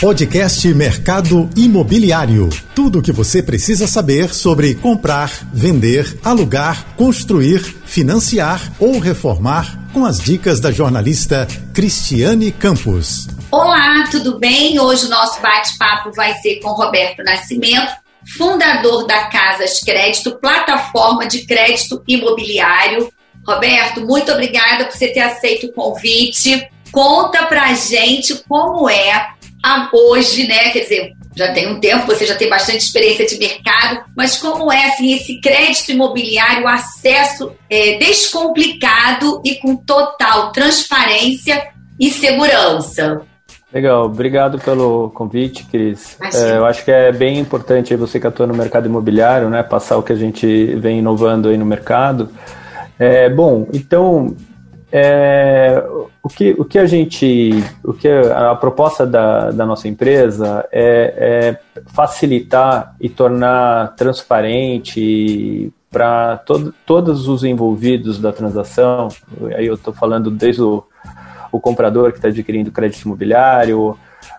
Podcast Mercado Imobiliário. Tudo o que você precisa saber sobre comprar, vender, alugar, construir, financiar ou reformar com as dicas da jornalista Cristiane Campos. Olá, tudo bem? Hoje o nosso bate-papo vai ser com Roberto Nascimento, fundador da Casas Crédito, plataforma de crédito imobiliário. Roberto, muito obrigada por você ter aceito o convite. Conta pra gente como é hoje, né? Quer dizer, já tem um tempo, você já tem bastante experiência de mercado, mas como é assim esse crédito imobiliário, acesso é, descomplicado e com total transparência e segurança? Legal, obrigado pelo convite, Cris. É, eu acho que é bem importante você que atua no mercado imobiliário, né, passar o que a gente vem inovando aí no mercado. É, bom, então é, o, que, o que a gente, o que a, a proposta da, da nossa empresa é, é facilitar e tornar transparente para todos os envolvidos da transação. Aí eu estou falando desde o, o comprador que está adquirindo crédito imobiliário,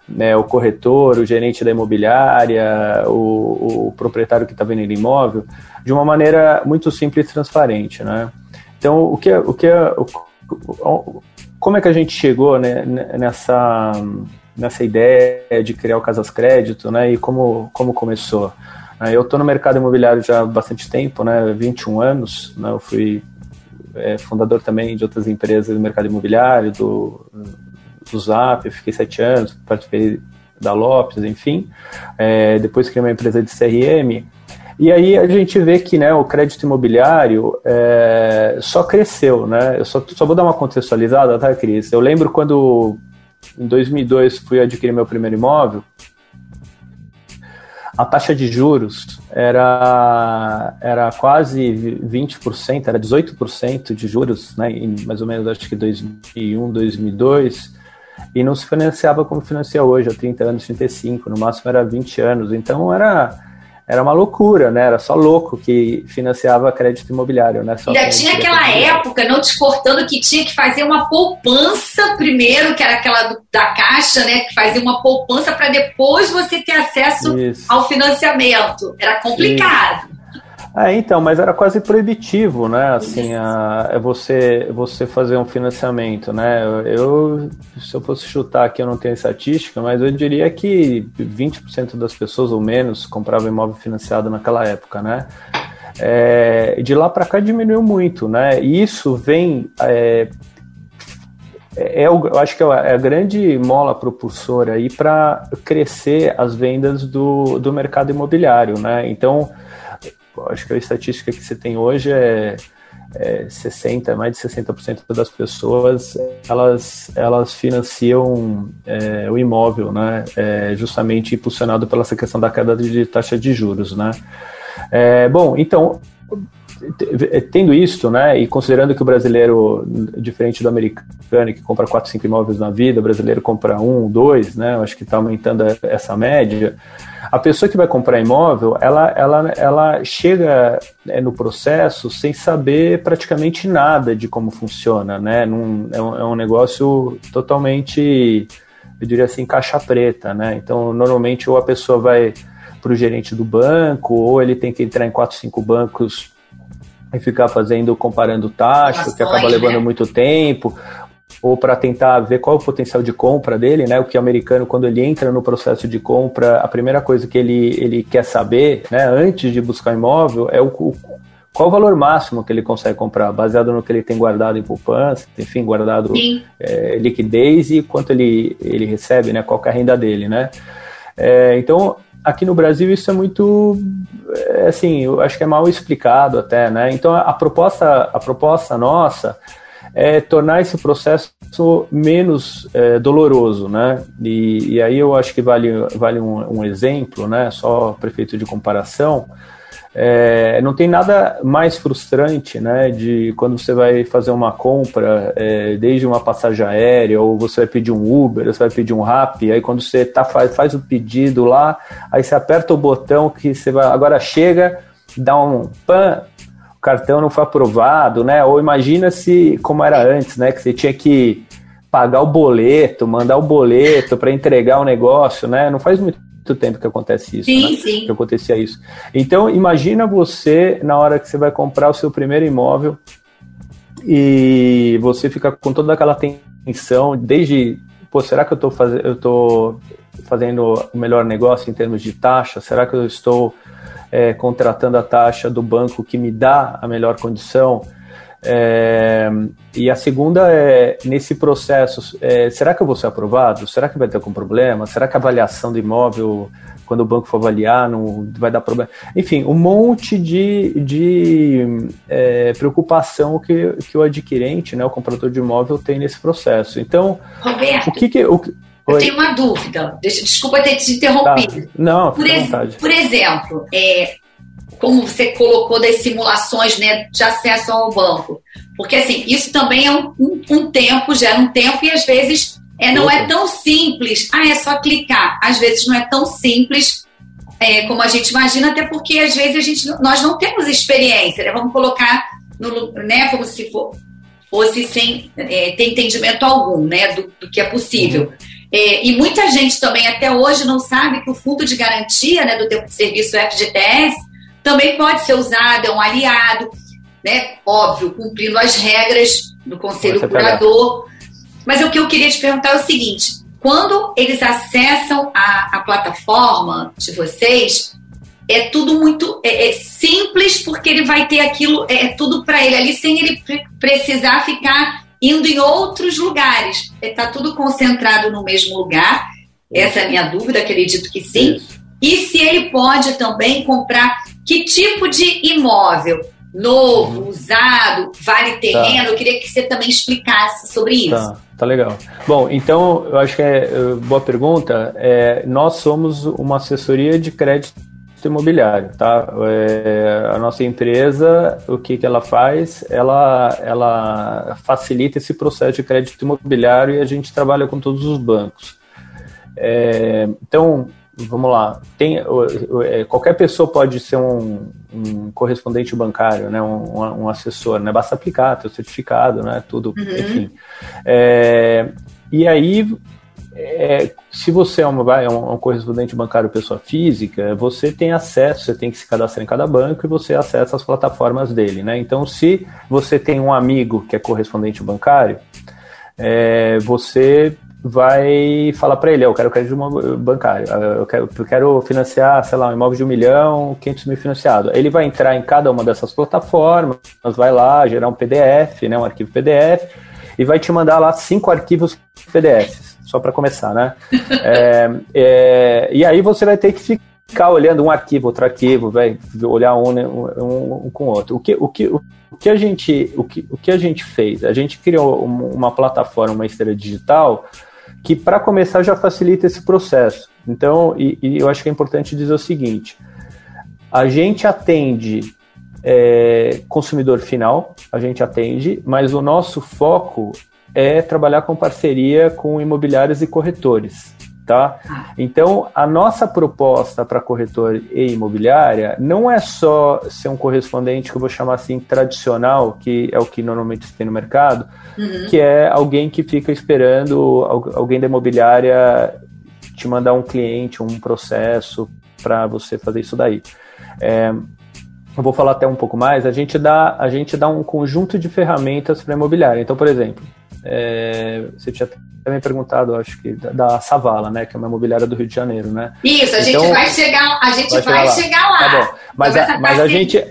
né, o corretor, o gerente da imobiliária, o, o proprietário que está vendendo imóvel, de uma maneira muito simples e transparente, né? Então, o que, o que, como é que a gente chegou né, nessa, nessa ideia de criar o Casas Crédito, né, e como, como começou? Eu estou no mercado imobiliário já há bastante tempo, né, 21 anos, né, eu fui é, fundador também de outras empresas do mercado imobiliário, do, do Zap, eu fiquei sete anos, participei da Lopes, enfim, é, depois criei uma empresa de CRM, e aí a gente vê que né, o crédito imobiliário é, só cresceu, né? Eu só, só vou dar uma contextualizada, tá, Cris? Eu lembro quando em 2002 fui adquirir meu primeiro imóvel, a taxa de juros era, era quase 20%, era 18% de juros, né, em mais ou menos acho que 2001, 2002, e não se financiava como financia hoje, há 30 anos, 35, no máximo era 20 anos, então era era uma loucura, né? Era só louco que financiava crédito imobiliário, né? Só Ainda tinha aquela época, não te cortando, que tinha que fazer uma poupança primeiro, que era aquela do, da caixa, né? Que fazia uma poupança para depois você ter acesso Isso. ao financiamento. Era complicado. Isso. É, então, mas era quase proibitivo, né? Assim, a, é você, você fazer um financiamento, né? Eu, se eu fosse chutar aqui, eu não tenho estatística, mas eu diria que 20% das pessoas ou menos compravam imóvel financiado naquela época, né? É, de lá para cá diminuiu muito, né? E isso vem é, é, é eu acho que é, é a grande mola propulsora aí para crescer as vendas do, do mercado imobiliário, né? Então acho que a estatística que você tem hoje é, é 60, mais de 60% das pessoas elas, elas financiam é, o imóvel, né? É, justamente impulsionado pela essa questão da queda de taxa de juros, né? É, bom, então tendo isto, né, e considerando que o brasileiro, diferente do americano, que compra 4, 5 imóveis na vida, o brasileiro compra um, dois, né, acho que está aumentando essa média, a pessoa que vai comprar imóvel, ela, ela, ela chega né, no processo sem saber praticamente nada de como funciona, né? Num, é, um, é um negócio totalmente, eu diria assim, caixa preta, né? Então, normalmente, ou a pessoa vai para o gerente do banco, ou ele tem que entrar em quatro, cinco bancos e ficar fazendo, comparando taxa, que acaba levando né? muito tempo, ou para tentar ver qual é o potencial de compra dele, né? O que o americano, quando ele entra no processo de compra, a primeira coisa que ele, ele quer saber, né, antes de buscar imóvel, é o, o qual o valor máximo que ele consegue comprar, baseado no que ele tem guardado em poupança, enfim, guardado é, liquidez e quanto ele, ele recebe, né? Qual é a renda dele, né? É, então, aqui no Brasil isso é muito, é, assim, eu acho que é mal explicado até, né? Então, a, a proposta, a proposta nossa é tornar esse processo menos é, doloroso, né? E, e, aí eu acho que vale, vale um, um exemplo, né? Só prefeito de comparação. É, não tem nada mais frustrante, né? De quando você vai fazer uma compra, é, desde uma passagem aérea, ou você vai pedir um Uber, você vai pedir um Rap, aí quando você tá, faz, faz o pedido lá, aí você aperta o botão que você vai. Agora chega, dá um pan, cartão não foi aprovado, né? Ou imagina se, como era antes, né? Que você tinha que pagar o boleto, mandar o boleto para entregar o negócio, né? Não faz muito tempo que acontece isso. Sim, né? sim. Que acontecia isso. Então, imagina você na hora que você vai comprar o seu primeiro imóvel e você fica com toda aquela tensão, desde, pô, será que eu estou fazendo, eu tô fazendo o melhor negócio em termos de taxa? Será que eu estou é, contratando a taxa do banco que me dá a melhor condição? É, e a segunda é, nesse processo, é, será que eu vou ser aprovado? Será que vai ter algum problema? Será que a avaliação do imóvel, quando o banco for avaliar, não vai dar problema? Enfim, um monte de, de é, preocupação que, que o adquirente, né, o comprador de imóvel, tem nesse processo. Então, Roberto, o que que... O, eu tenho uma dúvida. Desculpa ter te interrompido. Tá. Não, por, ex, por exemplo, é, como você colocou das simulações né, de acesso ao banco. Porque, assim, isso também é um, um, um tempo, gera um tempo e às vezes é, não é tão simples. Ah, é só clicar. Às vezes não é tão simples é, como a gente imagina, até porque às vezes a gente, nós não temos experiência. Né? Vamos colocar no, né, como se for, fosse sem é, ter entendimento algum né, do, do que é possível. Uhum. É, e muita gente também até hoje não sabe que o fundo de garantia né, do tempo de serviço FGTS também pode ser usado, é um aliado, né? Óbvio, cumprindo as regras do Conselho Curador. Mas o que eu queria te perguntar é o seguinte: quando eles acessam a, a plataforma de vocês, é tudo muito é, é simples, porque ele vai ter aquilo, é, é tudo para ele ali, sem ele precisar ficar indo em outros lugares. Está é, tudo concentrado no mesmo lugar. Essa é a minha dúvida, acredito que sim. E se ele pode também comprar que tipo de imóvel? Novo, uhum. usado, vale tá. terreno? Tá. Eu queria que você também explicasse sobre isso. Tá, tá legal. Bom, então, eu acho que é, é boa pergunta. É, nós somos uma assessoria de crédito imobiliário, tá? É, a nossa empresa, o que, que ela faz? Ela, ela facilita esse processo de crédito imobiliário e a gente trabalha com todos os bancos. É, então, vamos lá, tem, é, qualquer pessoa pode ser um, um correspondente bancário, né, um, um, assessor, né, basta aplicar, ter o certificado, né, tudo, uhum. enfim. É, e aí, é, se você é, uma, é um, um, correspondente bancário pessoa física, você tem acesso, você tem que se cadastrar em cada banco e você acessa as plataformas dele, né, então se você tem um amigo que é correspondente bancário, é, você vai falar para ele, eu quero crédito bancário, eu quero, eu quero financiar, sei lá, um imóvel de um milhão, 500 mil financiado. Ele vai entrar em cada uma dessas plataformas, vai lá, gerar um PDF, né, um arquivo PDF, e vai te mandar lá cinco arquivos PDFs, só para começar, né? é, é, e aí você vai ter que ficar olhando um arquivo, outro arquivo, vai olhar um, né, um, um, com o outro. O que, o que, o que a gente, o que, o que a gente fez? A gente criou uma plataforma, uma esteira digital que para começar já facilita esse processo. Então, e, e, eu acho que é importante dizer o seguinte: a gente atende é, consumidor final, a gente atende, mas o nosso foco é trabalhar com parceria com imobiliários e corretores tá? Então, a nossa proposta para corretor e imobiliária não é só ser um correspondente que eu vou chamar assim tradicional, que é o que normalmente se tem no mercado, uhum. que é alguém que fica esperando alguém da imobiliária te mandar um cliente, um processo para você fazer isso daí. É, eu vou falar até um pouco mais. A gente dá, a gente dá um conjunto de ferramentas para imobiliária. Então, por exemplo, é, você tinha também perguntado, acho que da, da, Savala, né, que é uma imobiliária do Rio de Janeiro, né? Isso, a então, gente vai chegar, a gente vai, vai chegar, chegar, lá. Tá. Mas, a, mas a gente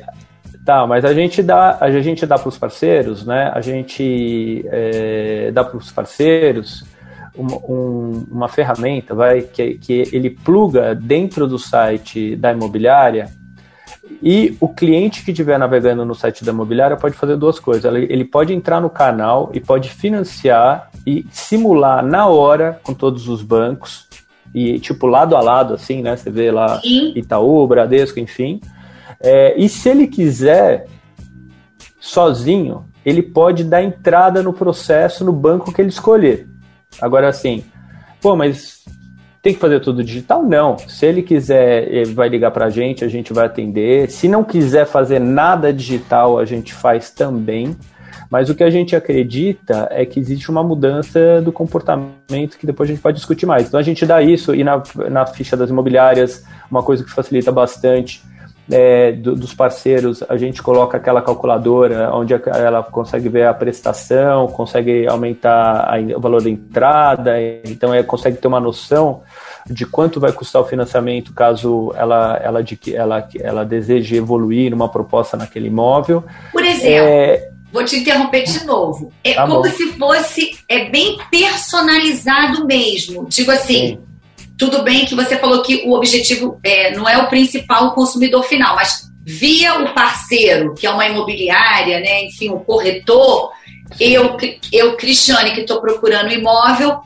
Tá, mas a gente dá, a gente dá para os parceiros, né? A gente é, dá para os parceiros uma, um, uma ferramenta, vai que, que ele pluga dentro do site da imobiliária e o cliente que estiver navegando no site da imobiliária pode fazer duas coisas. Ele pode entrar no canal e pode financiar e simular na hora com todos os bancos e tipo lado a lado assim, né? Você vê lá Itaú, Bradesco, enfim. É, e se ele quiser sozinho, ele pode dar entrada no processo no banco que ele escolher. Agora assim, pô, mas tem que fazer tudo digital? Não. Se ele quiser, ele vai ligar para a gente, a gente vai atender. Se não quiser fazer nada digital, a gente faz também. Mas o que a gente acredita é que existe uma mudança do comportamento que depois a gente pode discutir mais. Então a gente dá isso e na, na ficha das imobiliárias, uma coisa que facilita bastante é, do, dos parceiros, a gente coloca aquela calculadora onde ela consegue ver a prestação, consegue aumentar a, o valor da entrada, então é, consegue ter uma noção de quanto vai custar o financiamento caso ela, ela, ela, ela deseje evoluir numa proposta naquele imóvel. Por exemplo, é, vou te interromper de novo. É tá como bom. se fosse é bem personalizado mesmo. Digo assim, Sim. Tudo bem que você falou que o objetivo é, não é o principal o consumidor final, mas via o parceiro, que é uma imobiliária, né, enfim, o corretor, eu, eu Cristiane, que estou procurando imóvel,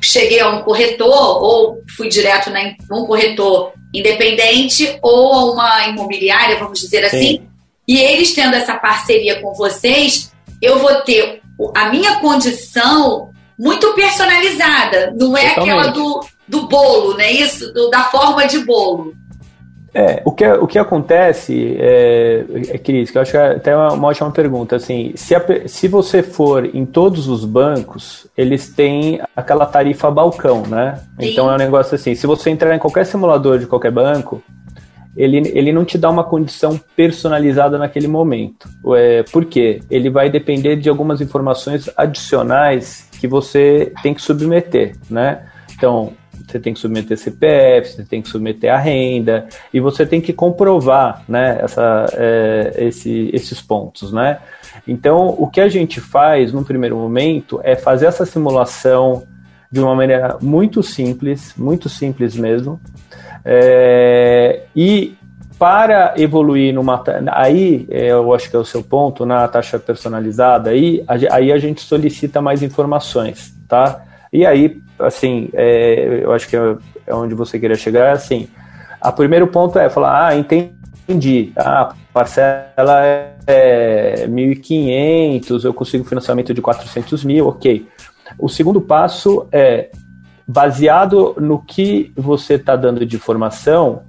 cheguei a um corretor ou fui direto na um corretor independente ou a uma imobiliária, vamos dizer assim, Sim. e eles tendo essa parceria com vocês, eu vou ter a minha condição muito personalizada, não é Totalmente. aquela do, do bolo, né? Isso, do, da forma de bolo. É, o que, o que acontece, é, é, Cris, que eu acho que é até uma, uma ótima pergunta, assim, se, a, se você for em todos os bancos, eles têm aquela tarifa balcão, né? Sim. Então é um negócio assim, se você entrar em qualquer simulador de qualquer banco, ele, ele não te dá uma condição personalizada naquele momento. É, por quê? Ele vai depender de algumas informações adicionais que você tem que submeter, né? Então, você tem que submeter CPF, você tem que submeter a renda e você tem que comprovar né, essa, é, esse, esses pontos. Né? Então, o que a gente faz no primeiro momento é fazer essa simulação de uma maneira muito simples, muito simples mesmo, é, e para evoluir numa aí é, eu acho que é o seu ponto na taxa personalizada aí aí a gente solicita mais informações tá e aí assim, é, eu acho que é, é onde você queria chegar, é assim, o primeiro ponto é falar, ah, entendi, a parcela é 1.500, eu consigo financiamento de 400 mil, ok. O segundo passo é, baseado no que você está dando de informação,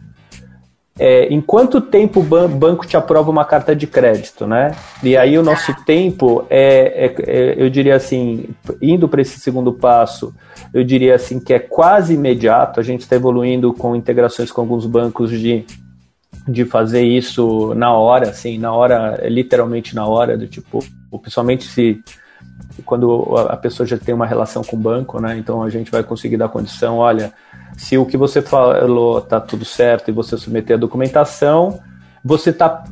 é, em quanto tempo o banco te aprova uma carta de crédito, né? E aí o nosso tempo é, é, é eu diria assim, indo para esse segundo passo, eu diria assim que é quase imediato. A gente está evoluindo com integrações com alguns bancos de, de fazer isso na hora, assim, na hora, literalmente na hora, do tipo, principalmente se quando a pessoa já tem uma relação com o banco, né? Então a gente vai conseguir dar condição, olha, se o que você falou tá tudo certo e você submeter a documentação, você tá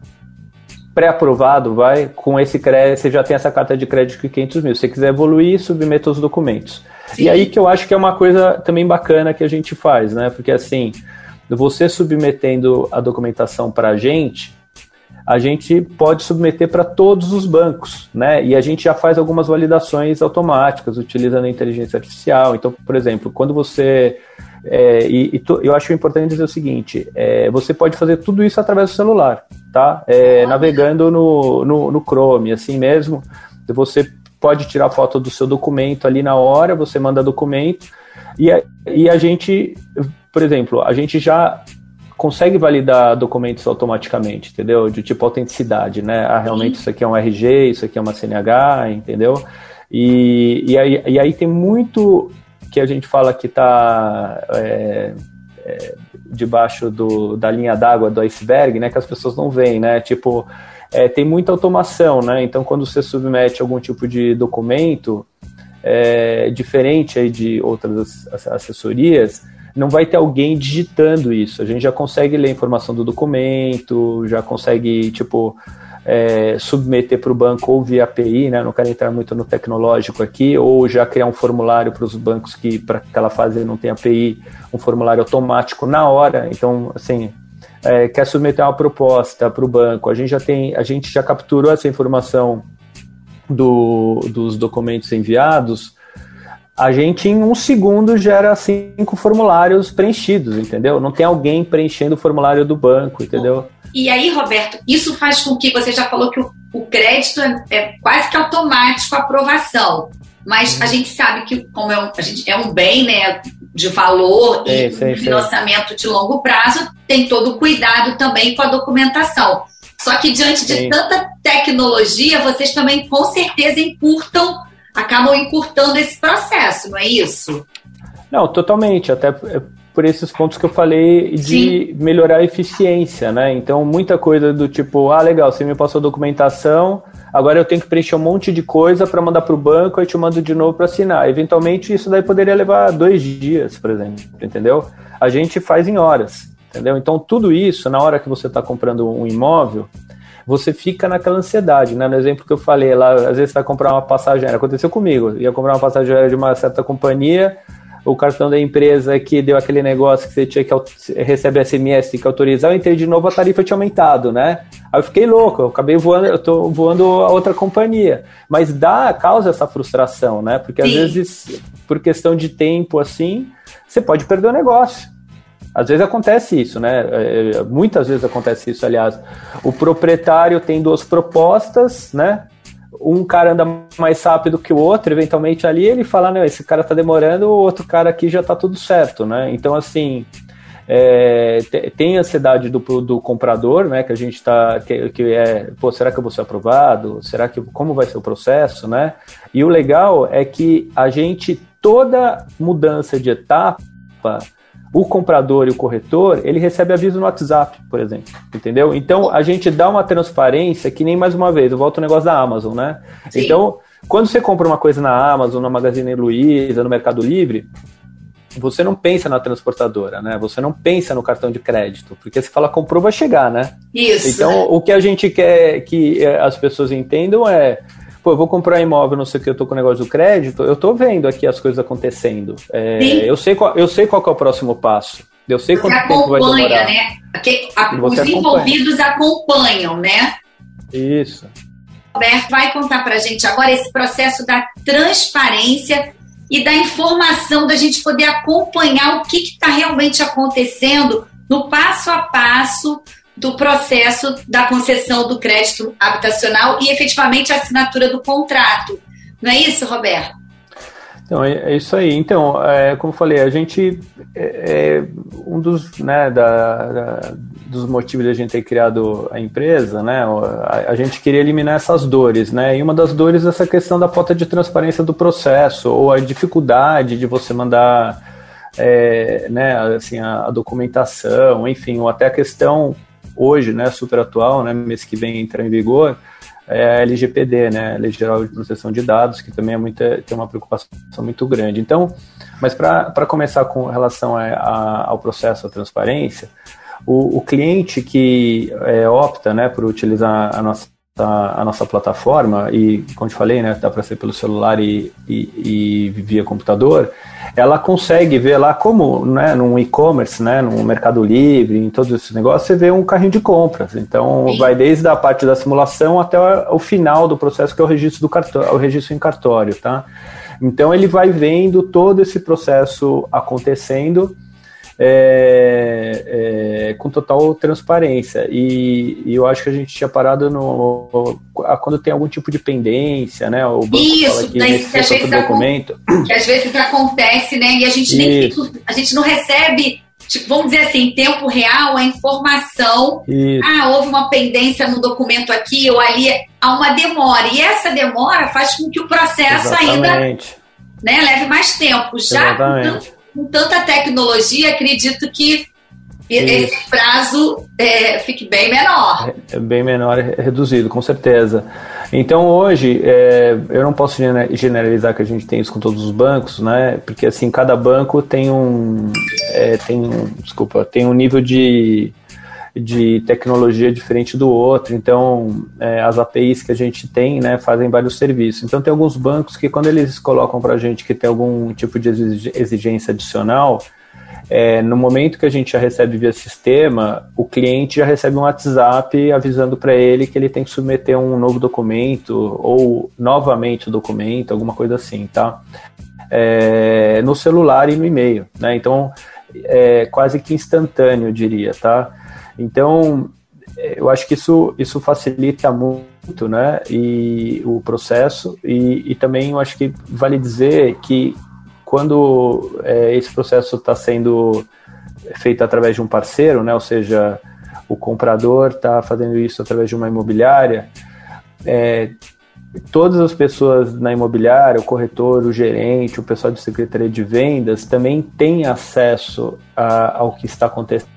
pré-aprovado, vai, com esse crédito, você já tem essa carta de crédito de 500 mil. Se você quiser evoluir, submeta os documentos. Sim. E aí que eu acho que é uma coisa também bacana que a gente faz, né? Porque assim, você submetendo a documentação para a gente, a gente pode submeter para todos os bancos, né? E a gente já faz algumas validações automáticas utilizando a inteligência artificial. Então, por exemplo, quando você é, e, e to, eu acho importante dizer o seguinte: é, você pode fazer tudo isso através do celular, tá? É, navegando no, no, no Chrome, assim mesmo. Você pode tirar foto do seu documento ali na hora, você manda documento e a, e a gente, por exemplo, a gente já consegue validar documentos automaticamente, entendeu? De tipo autenticidade, né? Ah, realmente isso aqui é um RG, isso aqui é uma CNH, entendeu? E, e, aí, e aí tem muito que a gente fala que está é, é, debaixo do, da linha d'água do iceberg, né? Que as pessoas não veem, né? Tipo, é, tem muita automação, né? Então, quando você submete algum tipo de documento, é, diferente aí de outras assessorias, não vai ter alguém digitando isso. A gente já consegue ler a informação do documento, já consegue, tipo, é, submeter para o banco ou via API, né? Não quero entrar muito no tecnológico aqui, ou já criar um formulário para os bancos que, para aquela fase não tem API, um formulário automático na hora. Então, assim, é, quer submeter uma proposta para o banco, a gente já tem, a gente já capturou essa informação do, dos documentos enviados a gente em um segundo gera cinco formulários preenchidos, entendeu? Não tem alguém preenchendo o formulário do banco, entendeu? E aí, Roberto, isso faz com que você já falou que o, o crédito é, é, quase que automático a aprovação. Mas a gente sabe que, como é um, a gente, é um bem né, de valor e financiamento de longo prazo, tem todo o cuidado também com a documentação. Só que diante de tanta tecnologia, vocês também com certeza encurtam, acabam encurtando esse processo, não é isso? Não, totalmente. Até por esses pontos que eu falei de Sim. melhorar a eficiência, né? Então, muita coisa do tipo, ah, legal, você me passou a documentação, agora eu tenho que preencher um monte de coisa para mandar para o banco, aí te mando de novo para assinar. Eventualmente, isso daí poderia levar dois dias, por exemplo, entendeu? A gente faz em horas, entendeu? Então, tudo isso, na hora que você está comprando um imóvel, você fica naquela ansiedade, né? No exemplo que eu falei lá, às vezes você vai comprar uma passagem aérea, aconteceu comigo, ia comprar uma passagem aérea de uma certa companhia, o cartão da empresa que deu aquele negócio que você tinha que receber SMS que autorizar, eu entrei de novo, a tarifa tinha aumentado, né? Aí eu fiquei louco, eu acabei voando, eu tô voando a outra companhia. Mas dá, causa essa frustração, né? Porque Sim. às vezes, por questão de tempo, assim, você pode perder o negócio. Às vezes acontece isso, né? É, é, muitas vezes acontece isso, aliás. O proprietário tem duas propostas, né? Um cara anda mais rápido que o outro, eventualmente ali ele fala, não, esse cara tá demorando, o outro cara aqui já tá tudo certo, né? Então, assim, é, tem ansiedade do, do comprador, né? Que a gente tá, que, que, é, pô, será que eu vou ser aprovado? Será que, como vai ser o processo, né? E o legal é que a gente, toda mudança de etapa, o comprador e o corretor, ele recebe aviso no WhatsApp, por exemplo, entendeu? Então, a gente dá uma transparência que nem mais uma vez, eu volto ao negócio da Amazon, né? Sim. Então, quando você compra uma coisa na Amazon, na Magazine Luiza, no Mercado Livre, você não pensa na transportadora, né? Você não pensa no cartão de crédito, porque você fala comprou, vai chegar, né? Isso. Então, o que a gente quer que eh, as pessoas entendam é pô, eu vou comprar um imóvel, não sei o que, eu tô com o negócio do crédito, eu tô vendo aqui as coisas acontecendo. É, eu, sei qual, eu sei qual é o próximo passo. Eu sei quanto Você tempo vai demorar. Né? os acompanha. envolvidos acompanham, né? Isso. Roberto vai contar para a gente agora esse processo da transparência e da informação, da gente poder acompanhar o que está realmente acontecendo no passo a passo do processo da concessão do crédito habitacional e efetivamente a assinatura do contrato. Não é isso, Roberto? Então, é, é isso aí. Então, é, como falei, a gente. É, é um dos, né, da, da, dos motivos de a gente ter criado a empresa, né? A, a, gente queria eliminar essas dores, né? E uma das dores é essa questão da falta de transparência do processo, ou a dificuldade de você mandar. É, né, assim, a, a documentação, enfim, ou até a questão hoje, né, super atual, né, mês que vem entra em vigor, é a LGPD, né, Lei Geral de Proteção de Dados, que também é muita, tem uma preocupação muito grande. Então, mas para começar com relação a, a, ao processo, à transparência, o, o cliente que é, opta né, por utilizar a nossa a, a, nossa plataforma, e como te falei, né, dá para ser pelo celular e, e, e, via computador, ela consegue ver lá como, né, num e-commerce, né, no Mercado Livre, em todos esses negócios, você vê um carrinho de compras. Então, Sim. vai desde a parte da simulação até o, o final do processo, que é o registro do cartório, o registro em cartório, tá? Então, ele vai vendo todo esse processo acontecendo é, é, com total transparência. E, e, eu acho que a gente tinha parado no, no, quando tem algum tipo de pendência, né? O banco Isso, que, que, às vezes documento. que às vezes acontece, né? E a gente nem a gente não recebe tipo, vamos dizer assim, em tempo real, a informação. Isso. Ah, houve uma pendência no documento aqui ou ali, há uma demora. E essa demora faz com que o processo Exatamente. ainda né, leve mais tempo. Já Exatamente com tanta tecnologia, acredito que esse prazo é, fique bem menor. É, é bem menor, é reduzido, com certeza. Então hoje é, eu não posso generalizar que a gente tem isso com todos os bancos, né? Porque assim cada banco tem um, é, tem um, desculpa, tem um nível de de tecnologia diferente do outro. Então, é, as APIs que a gente tem, né, fazem vários serviços. Então, tem alguns bancos que, quando eles colocam para a gente que tem algum tipo de exigência adicional, é, no momento que a gente já recebe via sistema, o cliente já recebe um WhatsApp avisando para ele que ele tem que submeter um novo documento ou novamente o documento, alguma coisa assim, tá? É, no celular e no e-mail, né? Então, é quase que instantâneo, eu diria, tá? Então, é, eu acho que isso, isso facilita muito né, e o processo, e, e também eu acho que vale dizer que quando é, esse processo está sendo feito através de um parceiro, né, ou seja, o comprador está fazendo isso através de uma imobiliária, é, todas as pessoas na imobiliária, o corretor, o gerente, o pessoal de secretaria de vendas também têm acesso a, ao que está acontecendo.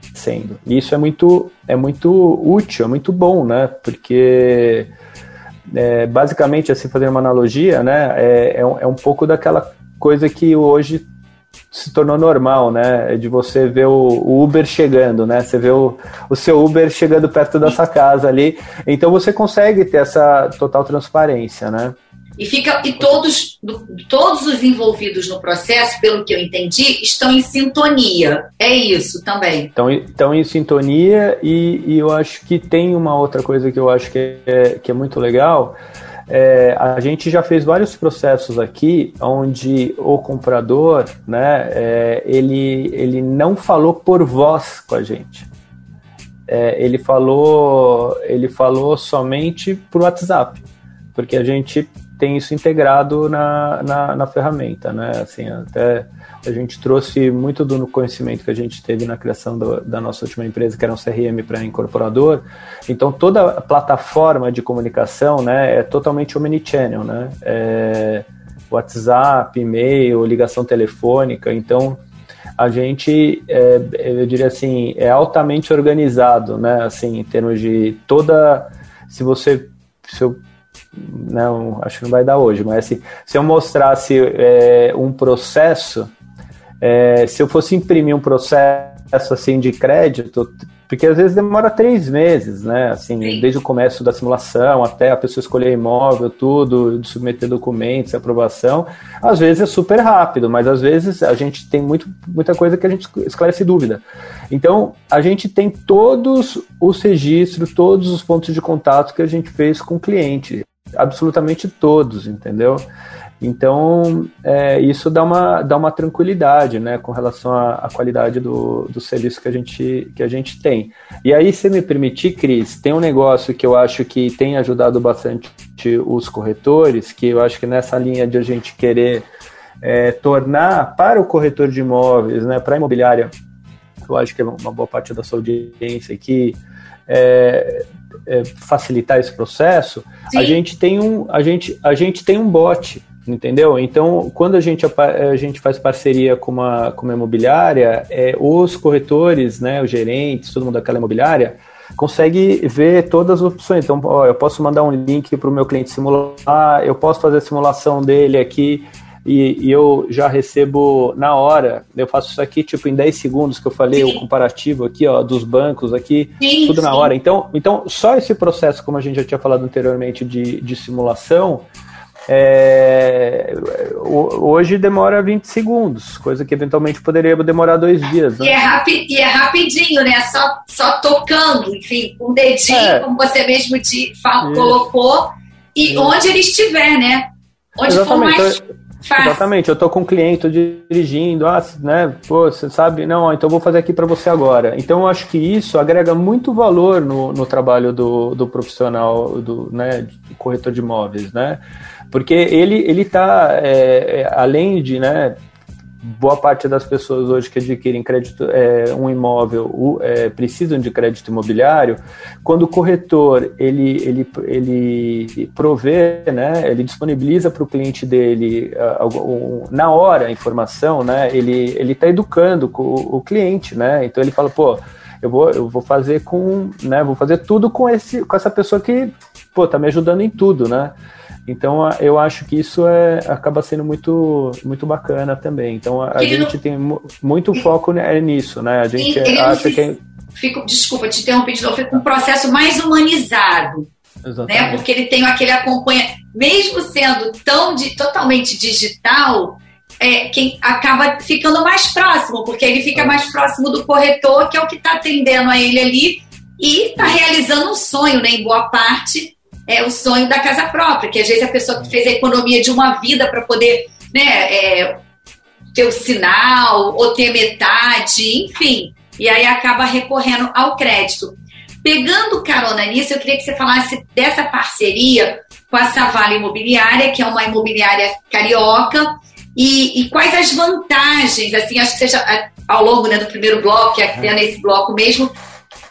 E isso é muito, é muito útil, é muito bom, né? Porque é, basicamente, assim, fazer uma analogia, né? É, é, um, é um pouco daquela coisa que hoje se tornou normal, né? De você ver o, o, Uber chegando, né? Você vê o, o seu Uber chegando perto da sua casa ali. Então você consegue ter essa total transparência, né? E fica e todos todos os envolvidos no processo, pelo que eu entendi, estão em sintonia. É isso também. Estão, estão em sintonia e, e eu acho que tem uma outra coisa que eu acho que é, que é muito legal é, a gente já fez vários processos aqui onde o comprador, né, é, ele, ele não falou por voz com a gente. É, ele falou ele falou somente por WhatsApp, porque a gente tem isso integrado na, na, na ferramenta, né? Assim, até a gente trouxe muito do conhecimento que a gente teve na criação do, da nossa última empresa, que era um CRM para incorporador. Então, toda a plataforma de comunicação né, é totalmente omnichannel, né? É WhatsApp, e-mail, ligação telefônica. Então, a gente, é, eu diria assim, é altamente organizado, né? Assim, em termos de toda... Se você... Se eu não, acho que não vai dar hoje, mas assim, se eu mostrasse é, um processo é, se eu fosse imprimir um processo assim de crédito, porque às vezes demora três meses, né? Assim, Sim. desde o começo da simulação até a pessoa escolher imóvel, tudo, submeter documentos, aprovação. Às vezes é super rápido, mas às vezes a gente tem muito, muita coisa que a gente esclarece dúvida. Então, a gente tem todos os registros, todos os pontos de contato que a gente fez com o cliente, absolutamente todos, entendeu? Então, é, isso dá uma, dá uma tranquilidade né, com relação à, à, qualidade do, do serviço que a, gente, que a gente tem. E aí, se me permitir, Cris, tem um negócio que eu acho que tem ajudado bastante os corretores, que eu acho que nessa linha de a gente querer é, tornar para o corretor de imóveis, né, para a imobiliária, eu acho que é uma boa parte da sua audiência aqui, é, é, facilitar esse processo, a gente tem um a gente, a gente tem um bot entendeu? Então, quando a gente, a gente faz parceria com uma, com uma imobiliária, é, os corretores, né, os gerentes, todo mundo daquela imobiliária, consegue ver todas as opções. Então, ó, eu posso mandar um link para o meu cliente simular, eu posso fazer a simulação dele aqui e, e, eu já recebo na hora. Eu faço isso aqui, tipo, em 10 segundos que eu falei, sim. o comparativo aqui, ó, dos bancos aqui, sim, tudo na hora. Então, então, só esse processo, como a gente já tinha falado anteriormente, de, de simulação, é, hoje demora 20 segundos, coisa que eventualmente poderia demorar dois dias. Né? E, é rapi, e, é rapidinho, né? Só, só tocando, enfim, um dedinho, é. como você mesmo te colocou, e Isso. onde ele estiver, né? Onde Exatamente. for mais fácil. Exatamente, eu tô com um cliente, tô dirigindo, ah, né? Pô, você sabe, não, então vou fazer aqui para você agora. Então eu acho que isso agrega muito valor no, no trabalho do, do profissional, do, né, corretor de imóveis, né? Porque ele ele está é, é, além de né, boa parte das pessoas hoje que adquirem crédito é, um imóvel é, precisam de crédito imobiliário quando o corretor ele ele ele provê né ele disponibiliza para o cliente dele na hora a informação né ele ele está educando o cliente né então ele fala pô eu vou, eu vou fazer com, né, vou fazer tudo com esse, com essa pessoa que, pô, tá me ajudando em tudo, né? Então eu acho que isso é, acaba sendo muito, muito bacana também. Então a, a gente não... tem muito foco nisso, né? A gente acha que. É fico, desculpa, te interromper de novo, fica um processo mais humanizado. Né? Exatamente. Né? Porque ele tem aquele acompanha, mesmo sendo tão de, totalmente digital, é, quem acaba ficando mais próximo, porque ele fica mais próximo do corretor, que é o que está atendendo a ele ali e está realizando um sonho, né, em boa parte, é o sonho da casa própria, que às vezes a pessoa que fez a economia de uma vida para poder né, é, ter o sinal ou ter metade, enfim, e aí acaba recorrendo ao crédito. Pegando carona nisso, eu queria que você falasse dessa parceria com a Savala Imobiliária, que é uma imobiliária carioca, e, e quais as vantagens, assim, acho que já, ao longo né, do primeiro bloco, até nesse bloco mesmo,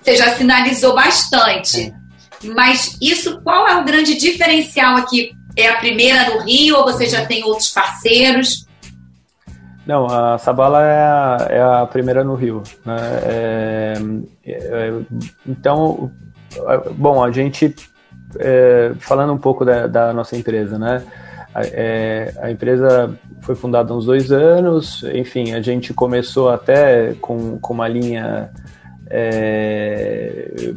você já sinalizou bastante. Mas isso, qual é o grande diferencial aqui? É a primeira no Rio ou você já tem outros parceiros? Não, a Sabala é a, é a primeira no Rio. Né? É, é, então, bom, a gente, é, falando um pouco da, da, nossa empresa, né? A, é, a empresa foi fundada há uns dois anos, enfim, a gente começou até com, com uma linha é,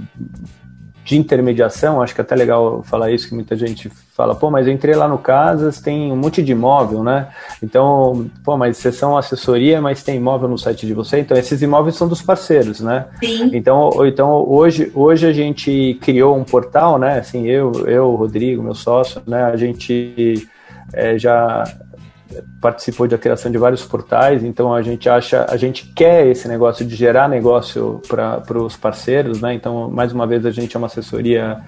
de intermediação, acho que é até legal falar isso, que muita gente fala, pô, mas eu entrei lá no Casas, tem um monte de imóvel, né? Então, pô, mas vocês são assessoria, mas tem imóvel no site de você, então esses imóveis são dos parceiros, né? Sim. Então, então hoje, hoje a gente criou um portal, né? Assim, eu, eu, Rodrigo, meu sócio, né? A gente é, já participou da criação de vários portais, então a gente acha, a gente quer esse negócio de gerar negócio para os parceiros, né? Então, mais uma vez, a gente é uma assessoria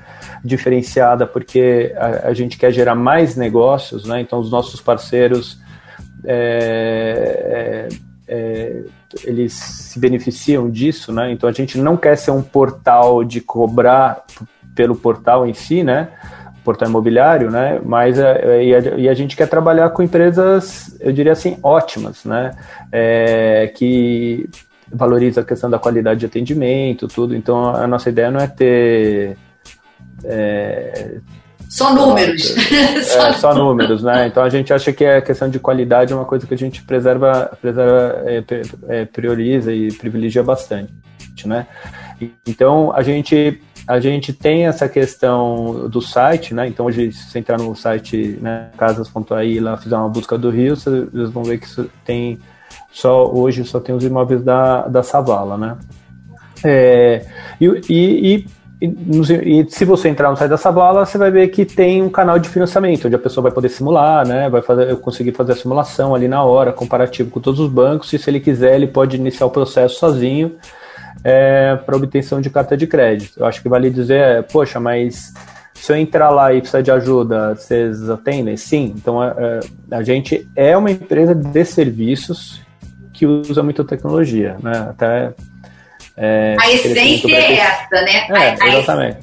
diferenciada porque a, a gente quer gerar mais negócios, né? Então, os nossos parceiros é, é, é, eles se beneficiam disso, né? Então, a gente não quer ser um portal de cobrar pelo portal em si, né? Portal imobiliário, né? Mas é, e, a, e, a, gente quer trabalhar com empresas, eu diria assim, ótimas, né? É, que valoriza a questão da qualidade de atendimento, tudo. Então a nossa ideia não é ter é, só números. É, só números, né? Então a gente acha que a questão de qualidade é uma coisa que a gente preserva, preserva é, é, prioriza e privilegia bastante, né? Então a gente a gente tem essa questão do site, né? Então hoje, se você entrar no site né, casas.ai lá fizer uma busca do Rio, vocês vão ver que tem só hoje só tem os imóveis da, da Savala, né? É, e, e, e, e, se você entrar no site da Savala, você vai ver que tem um canal de financiamento, onde a pessoa vai poder simular, né? Vai fazer, conseguir fazer a simulação ali na hora, comparativo com todos os bancos, e se ele quiser, ele pode iniciar o processo sozinho é, para obtenção de carta de crédito. Eu acho que vale dizer, poxa, mas se eu entrar lá e precisar de ajuda, vocês atendem? Sim. Então, é, é, a gente é uma empresa de serviços que usa muita tecnologia, né? Até é, a essência é essa, né? É, exatamente.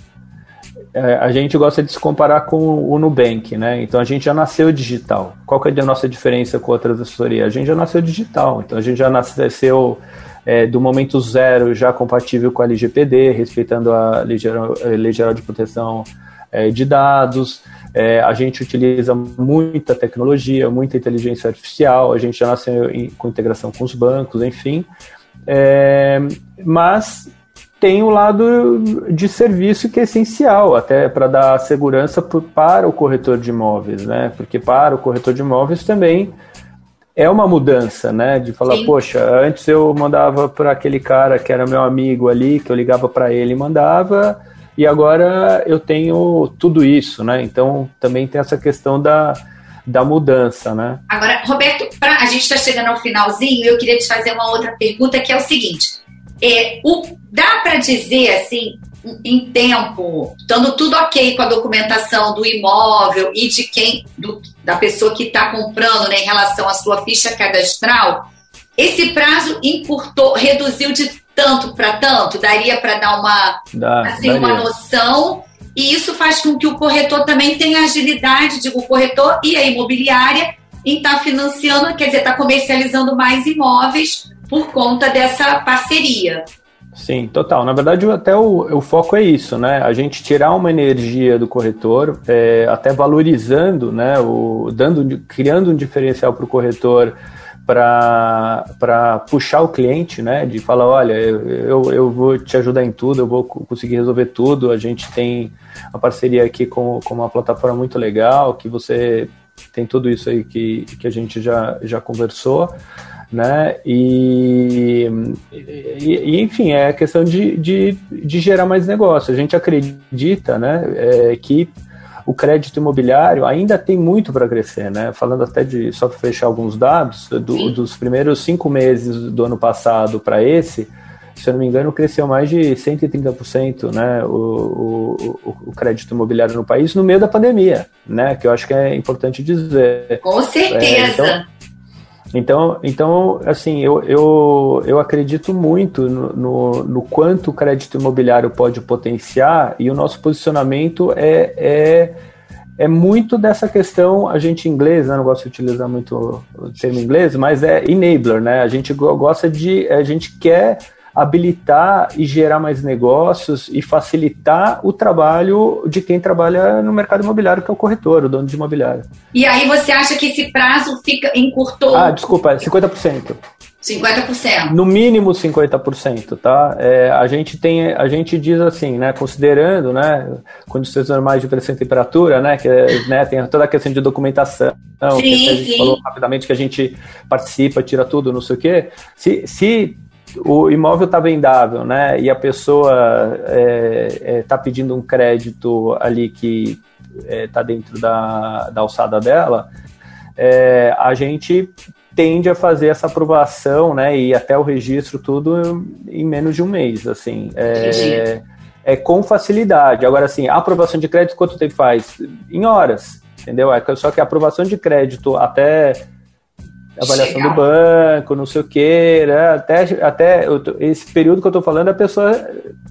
É, a gente gosta de se comparar com o Nubank, né? Então a gente já nasceu digital. Qual que é a nossa diferença com outras assessorias? A gente já nasceu digital. Então a gente já nasceu é, do momento zero já compatível com a LGPD, respeitando a Lei Geral, a Lei Geral de Proteção é, de Dados. É, a gente utiliza muita tecnologia, muita inteligência artificial, a gente já nasceu em, com integração com os bancos, enfim. É, mas tem o lado de serviço que é essencial, até para dar segurança para o corretor de imóveis, né? Porque para o corretor de imóveis também é uma mudança, né? De falar, Sim. poxa, antes eu mandava para aquele cara que era meu amigo ali, que eu ligava para ele e mandava, e agora eu tenho tudo isso, né? Então também tem essa questão da, da mudança, né? Agora, Roberto, pra, a gente está chegando ao finalzinho, eu queria te fazer uma outra pergunta que é o seguinte: é, o, dá para dizer assim em tempo, estando tudo ok com a documentação do imóvel e de quem, do, da pessoa que está comprando, né, em relação à sua ficha cadastral, esse prazo encurtou, reduziu de tanto para tanto, daria para dar uma, Dá, assim, uma noção. E isso faz com que o corretor também tenha agilidade, digo, o corretor e a imobiliária em estar tá financiando, quer dizer, está comercializando mais imóveis por conta dessa parceria. Sim, total. Na verdade, até o, o foco é isso, né? A gente tirar uma energia do corretor, é, até valorizando, né? O, dando, criando um diferencial para o corretor para puxar o cliente, né? De falar, olha, eu, eu vou te ajudar em tudo, eu vou conseguir resolver tudo. A gente tem uma parceria aqui com, com uma plataforma muito legal, que você tem tudo isso aí que, que a gente já, já conversou né? E, e, e, enfim, é a questão de, de, de, gerar mais negócio. A gente acredita, né, é, que o crédito imobiliário ainda tem muito para crescer, né? Falando até de só para fechar alguns dados do, dos primeiros cinco meses do ano passado para esse, se eu não me engano, cresceu mais de 130%, né? O, o, o, crédito imobiliário no país no meio da pandemia, né? Que eu acho que é importante dizer. Com certeza. É, então, Então, então assim, eu, eu, eu acredito muito no, no, no, quanto o crédito imobiliário pode potenciar e o nosso posicionamento é, é, é muito dessa questão, a gente inglês, né, não gosto de utilizar muito o termo inglês, mas é enabler, né? A gente gosta de, a gente quer habilitar e gerar mais negócios e facilitar o trabalho de quem trabalha no mercado imobiliário, que é o corretor, o dono de imobiliário. E aí você acha que esse prazo fica encurtou? Ah, desculpa, 50%. 50%. No mínimo 50%, tá? É, a gente tem, a gente diz assim, né, considerando, né, condições normais de pressão e temperatura, né, que né, tem toda a questão de documentação, sim, que a gente sim. falou rapidamente que a gente participa, tira tudo, não sei o quê. Se, se o imóvel está vendável, né? E a pessoa está é, é, tá pedindo um crédito ali que está é, dentro da, da alçada dela, é, a gente tende a fazer essa aprovação, né? E até o registro tudo em menos de um mês, assim. É, é com facilidade. Agora, assim, a aprovação de crédito quanto tempo faz? Em horas, entendeu? É só que a aprovação de crédito até avaliação do banco, não sei o quê, né? até, até esse período que eu tô falando, a pessoa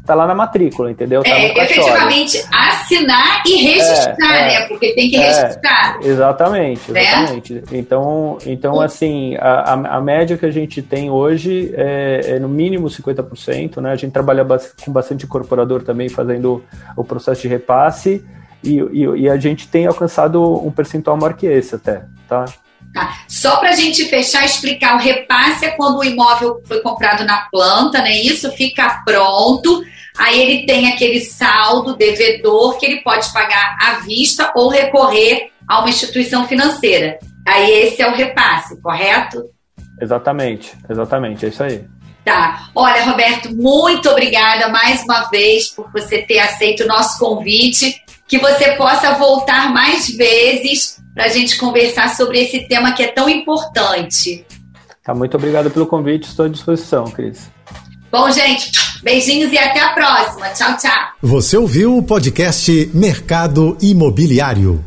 tá lá na matrícula, entendeu? Tá é, efetivamente, assinar e registrar, é, é, né? Porque tem que é, registrar. Exatamente, né? exatamente. Né? Então, então assim, a, a, média que a gente tem hoje é, é no mínimo 50%, né? A gente trabalha com bastante incorporador também, fazendo o processo de repasse, e, e, e a gente tem alcançado um percentual maior que esse até, tá? Tá? Só para a gente fechar, explicar, o repasse é quando o imóvel foi comprado na planta, né? Isso fica pronto. Aí ele tem aquele saldo devedor que ele pode pagar à vista ou recorrer a uma instituição financeira. Aí esse é o repasse, correto? Exatamente, exatamente, é isso aí. Tá. Olha, Roberto, muito obrigada mais uma vez por você ter aceito o nosso convite. Que você possa voltar mais vezes para a gente conversar sobre esse tema que é tão importante. Tá, muito obrigado pelo convite, estou à disposição, Cris. Bom, gente, beijinhos e até a próxima. Tchau, tchau. Você ouviu o podcast Mercado Imobiliário.